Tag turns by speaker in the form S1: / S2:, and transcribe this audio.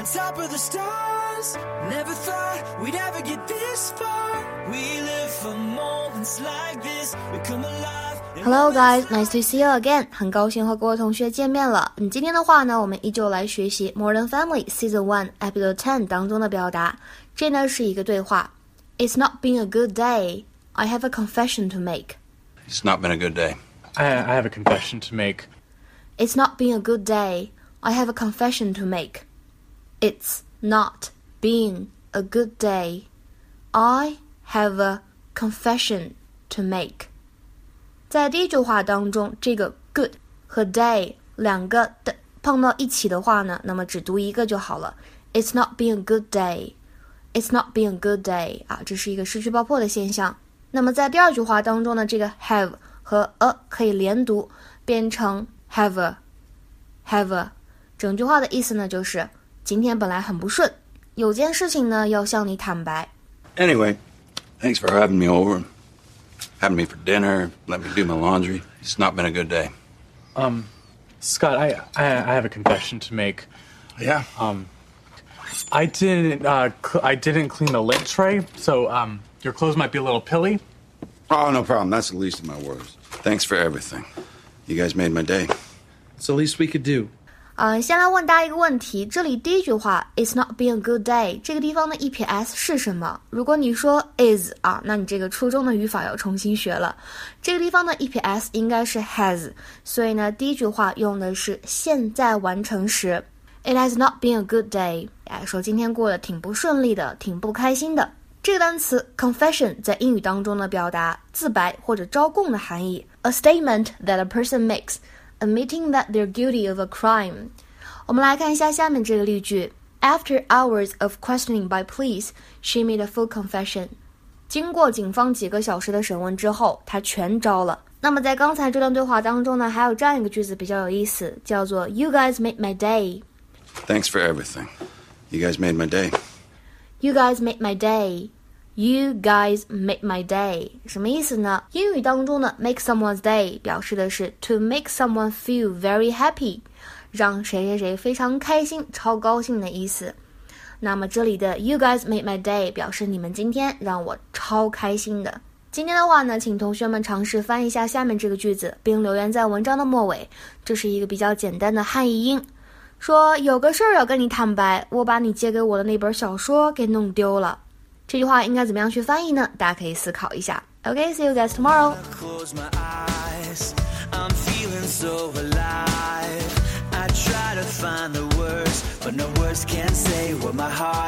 S1: on top of the stars. Never thought we'd ever get this far. We live for moments like this. We come alive.
S2: Hello guys, nice to see you again. 很高兴和各位同学见面了。嗯，今天的话呢，我们依旧来学习《Modern Family》Season One Episode Ten 当中的表达。这呢是一个对话。It's not been a good day. I have a confession to make.
S3: It's not been a good day.
S4: I, I have a confession to make.
S2: It's not been a good day. I have a confession to make. It's not been a good day. I have a confession to make. 在第一句话当中，这个 good 和 day 两个的碰到一起的话呢，那么只读一个就好了。It's not been a good day. It's not been a good day 啊，这是一个失去爆破的现象。那么在第二句话当中呢，这个 have 和 a 可以连读，变成 have a have a。整句话的意思呢，就是 今天本来很不顺，有件事情呢要向你坦白。
S3: Anyway, thanks for having me over, having me for dinner, let me do my laundry. It's not been a good day.
S4: Um, Scott, I, I I have a confession to make.
S3: Yeah.
S4: I didn't uh, cl- I didn't clean the lint tray, so um, your clothes might be a little pilly.
S3: Oh, no problem. That's the least of my worries. Thanks for everything. You guys made my day.
S5: It's the least we could do.
S2: 嗯，先来问大家一个问题，这里第一句话 "It's not been a good day" 这个地方的 EPS 是什么？如果你说 is 啊，那你这个初中的语法要重新学了。这个地方的 EPS 应该是 has，所以呢，第一句话用的是现在完成时。It has not been a good day，哎，说今天过得挺不顺利的，挺不开心的。这个单词 confession 在英语当中呢，表达自白或者招供的含义，a statement that a person makes admitting that they're guilty of a crime。我们来看一下下面这个例句：After hours of questioning by police, she made a full confession。经过警方几个小时的审问之后，她全招了。那么在刚才这段对话当中呢，还有这样一个句子比较有意思，叫做 “You guys made my day”。
S3: Thanks for everything. You guys made my day.
S2: You guys made my day. You guys make my day，什么意思呢？英语当中呢，make someone's day 表示的是 to make someone feel very happy，让谁谁谁非常开心、超高兴的意思。那么这里的 You guys make my day 表示你们今天让我超开心的。今天的话呢，请同学们尝试翻译一下下面这个句子，并留言在文章的末尾。这是一个比较简单的汉译英，说有个事儿要跟你坦白，我把你借给我的那本小说给弄丢了。这句话应该怎么样去翻译呢？大家可以思考一下。OK，see、you guys tomorrow。
S1: Close my eyes. I'm feeling so alive. I try to find the words, but no words can say what my heart